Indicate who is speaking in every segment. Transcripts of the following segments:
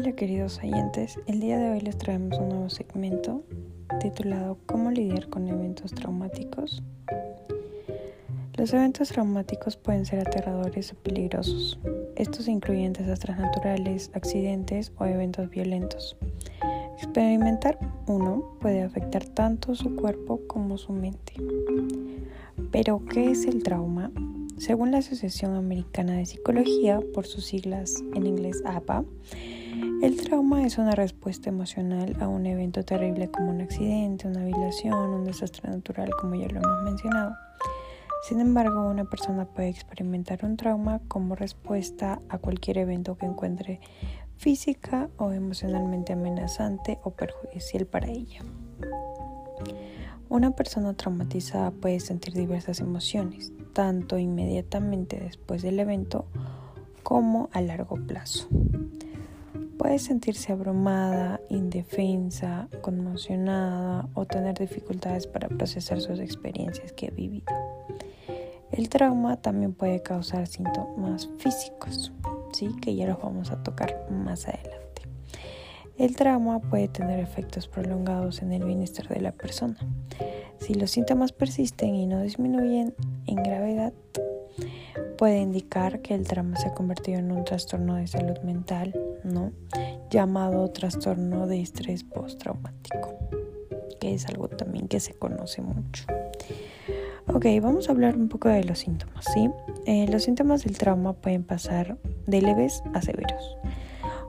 Speaker 1: Hola queridos oyentes, el día de hoy les traemos un nuevo segmento titulado ¿Cómo lidiar con eventos traumáticos? Los eventos traumáticos pueden ser aterradores o peligrosos. Estos incluyen desastres naturales, accidentes o eventos violentos. Experimentar uno puede afectar tanto su cuerpo como su mente. Pero, ¿qué es el trauma? Según la Asociación Americana de Psicología, por sus siglas en inglés APA, el trauma es una respuesta emocional a un evento terrible como un accidente, una violación, un desastre natural, como ya lo hemos mencionado. Sin embargo, una persona puede experimentar un trauma como respuesta a cualquier evento que encuentre física o emocionalmente amenazante o perjudicial para ella. Una persona traumatizada puede sentir diversas emociones, tanto inmediatamente después del evento como a largo plazo. Puede sentirse abrumada, indefensa, conmocionada o tener dificultades para procesar sus experiencias que ha vivido. El trauma también puede causar síntomas físicos, ¿sí? que ya los vamos a tocar más adelante. El trauma puede tener efectos prolongados en el bienestar de la persona. Si los síntomas persisten y no disminuyen en gravedad, puede indicar que el trauma se ha convertido en un trastorno de salud mental, ¿no? llamado trastorno de estrés postraumático, que es algo también que se conoce mucho. Ok, vamos a hablar un poco de los síntomas, ¿sí? Eh, los síntomas del trauma pueden pasar de leves a severos.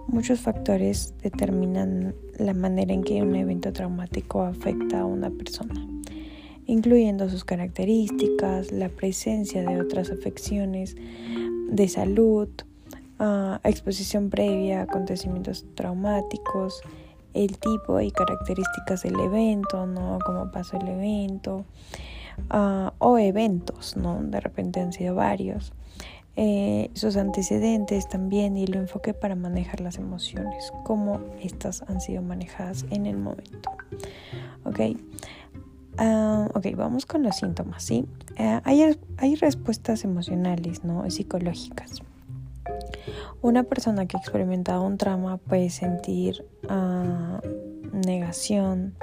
Speaker 1: Muchos factores determinan la manera en que un evento traumático afecta a una persona, incluyendo sus características, la presencia de otras afecciones de salud, ah, exposición previa a acontecimientos traumáticos, el tipo y características del evento, ¿no? Cómo pasó el evento, ah, o eventos, ¿no? De repente han sido varios. Eh, sus antecedentes también y el enfoque para manejar las emociones, cómo estas han sido manejadas en el momento. Ok, ah, okay vamos con los síntomas, ¿sí? Eh, hay, hay, respuestas emocionales, ¿no? Psicológicas. Una persona que ha experimentado un trauma puede sentir uh, negación,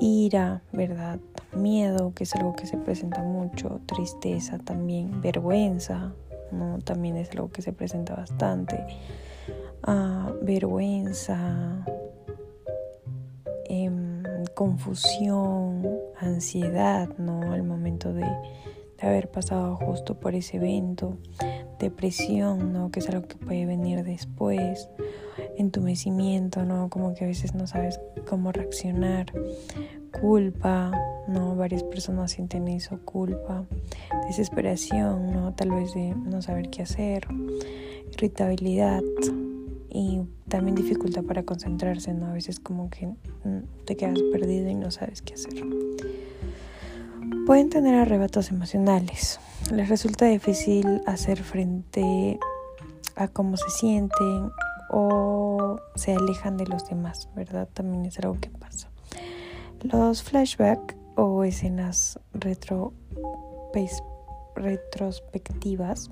Speaker 1: ira, ¿verdad? Miedo, que es algo que se presenta mucho, tristeza también, vergüenza, ¿no? También es algo que se presenta bastante. Ah, vergüenza, em, confusión, ansiedad, ¿no? Al momento de, haber pasado justo por ese evento, depresión, ¿no? Que es algo que puede venir después, entumecimiento, ¿no? Como que a veces no sabes cómo reaccionar, culpa, ¿no? Varias personas sienten eso, culpa, desesperación, ¿no? Tal vez de no saber qué hacer, irritabilidad y también dificultad para concentrarse, ¿no? A veces como que mm, te quedas perdido y no sabes qué hacer. Pueden tener arrebatos emocionales. Les resulta difícil hacer frente a cómo se sienten o se alejan de los demás, ¿verdad? También es algo que pasa. Los flashbacks o escenas retro, retrospectivas,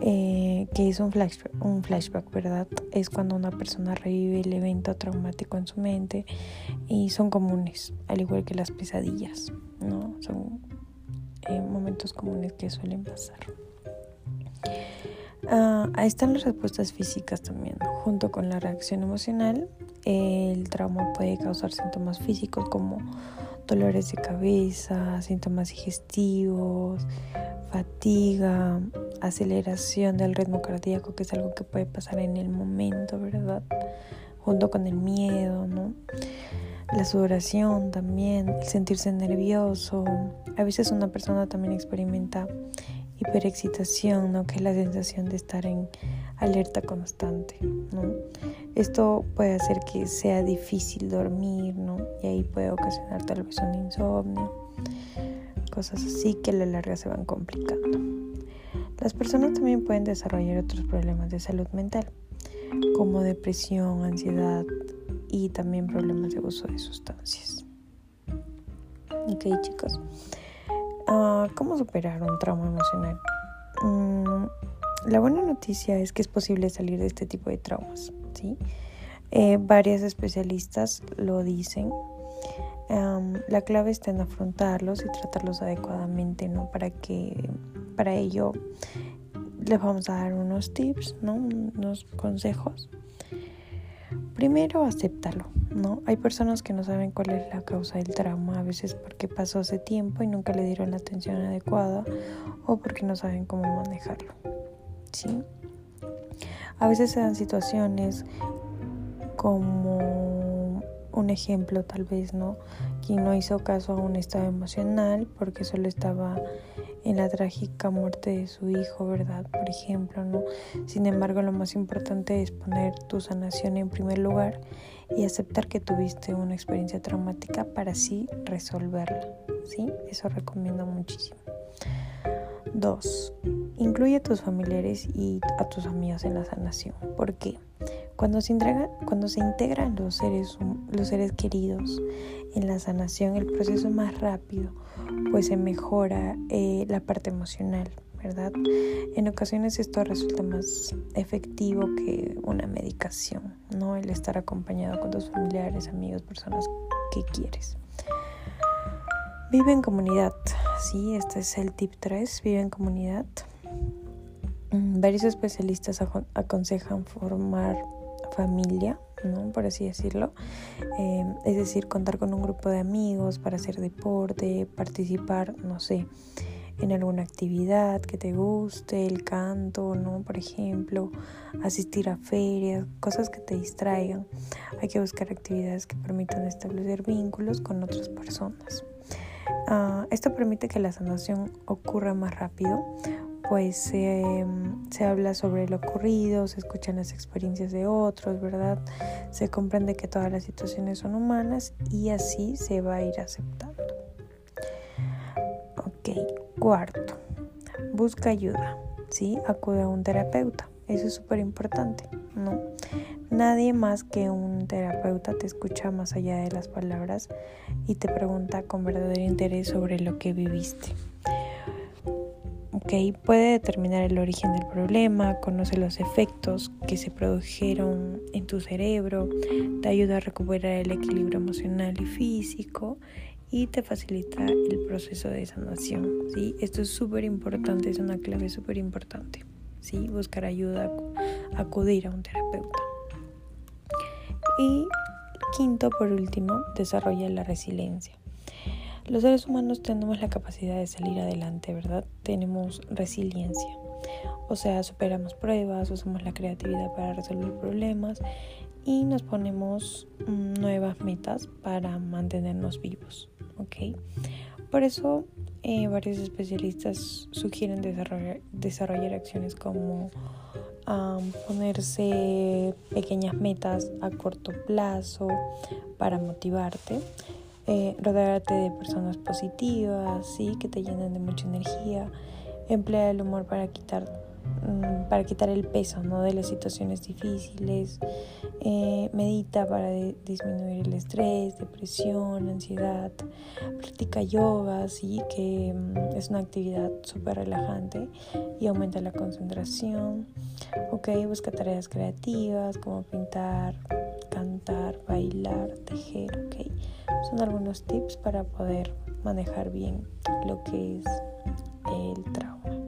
Speaker 1: eh, que es un flashback, un flashback, ¿verdad? Es cuando una persona revive el evento traumático en su mente y son comunes, al igual que las pesadillas, ¿no? Son eh, momentos comunes que suelen pasar. Ah, ahí están las respuestas físicas también, junto con la reacción emocional el trauma puede causar síntomas físicos como dolores de cabeza, síntomas digestivos, fatiga, aceleración del ritmo cardíaco, que es algo que puede pasar en el momento, ¿verdad? Junto con el miedo, ¿no? La sudoración también, el sentirse nervioso. A veces una persona también experimenta hiperexcitación, ¿no? Que es la sensación de estar en alerta constante, ¿no? Esto puede hacer que sea difícil dormir, ¿no? Y ahí puede ocasionar tal vez un insomnio, cosas así que a la larga se van complicando. Las personas también pueden desarrollar otros problemas de salud mental, como depresión, ansiedad y también problemas de uso de sustancias. Ok, chicos. Ah, ¿Cómo superar un trauma emocional? Mm, la buena noticia es que es posible salir de este tipo de traumas ¿sí? Eh, varias especialistas lo dicen. La clave está en afrontarlos y tratarlos adecuadamente, ¿no? Para que, para ello, les vamos a dar unos tips, ¿no? Unos consejos. Primero, acéptalo, ¿no? Hay personas que no saben cuál es la causa del trauma, a veces porque pasó hace tiempo y nunca le dieron la atención adecuada o porque no saben cómo manejarlo, ¿sí? A veces se dan situaciones como un ejemplo tal vez, ¿no? Quien no hizo caso a un estado emocional porque solo estaba en la trágica muerte de su hijo, ¿verdad? Por ejemplo, ¿no? Sin embargo, lo más importante es poner tu sanación en primer lugar y aceptar que tuviste una experiencia traumática para así resolverla, ¿sí? Eso recomiendo muchísimo. Dos, incluye a tus familiares y a tus amigos en la sanación. ¿Por qué? Cuando se, cuando se integran los seres, los seres queridos en la sanación, el proceso es más rápido, pues se mejora eh, la parte emocional, ¿verdad? En ocasiones esto resulta más efectivo que una medicación, ¿no? El estar acompañado con tus familiares, amigos, personas que quieres. Vive en comunidad, sí, este es el tip 3, vive en comunidad. Mm, varios especialistas aconsejan formar familia, ¿no? por así decirlo. Eh, es decir, contar con un grupo de amigos para hacer deporte, participar, no sé, en alguna actividad que te guste, el canto, ¿no? Por ejemplo, asistir a ferias, cosas que te distraigan. Hay que buscar actividades que permitan establecer vínculos con otras personas. Ah, esto permite que la sanación ocurra más rápido pues se habla sobre lo ocurrido, se escuchan las experiencias de otros, ¿verdad? Se comprende que todas las situaciones son humanas y así se va a ir aceptando. Ok, cuarto, busca ayuda, ¿sí? Acude a un terapeuta, eso es súper importante, ¿no? Nadie más que un terapeuta te escucha más allá de las palabras y te pregunta con verdadero interés sobre lo que viviste. Puede determinar el origen del problema, conoce los efectos que se produjeron en tu cerebro, te ayuda a recuperar el equilibrio emocional y físico y te facilita el proceso de sanación. ¿sí? Esto es súper importante, es una clave súper importante. ¿sí? Buscar ayuda, acudir a un terapeuta. Y quinto, por último, desarrolla la resiliencia. Los seres humanos tenemos la capacidad de salir adelante, ¿verdad? Tenemos resiliencia. O sea, superamos pruebas, usamos la creatividad para resolver problemas y nos ponemos mm, nuevas metas para mantenernos vivos, ¿ok? Por eso eh, varios especialistas sugieren desarrollar, desarrollar acciones como ponerse pequeñas metas a corto plazo para motivarte eh, rodearte de personas positivas, ¿sí? que te llenen de mucha energía, emplea el humor para quitar, mm, para quitar el peso ¿no? de las situaciones difíciles, eh, medita para disminuir el estrés, depresión, ansiedad, practica yoga, ¿sí? que mm, es una actividad súper relajante y aumenta la concentración, ok, busca tareas creativas como pintar, cantar, bailar, tejer, ok. Son algunos tips para poder manejar bien lo que es el trauma.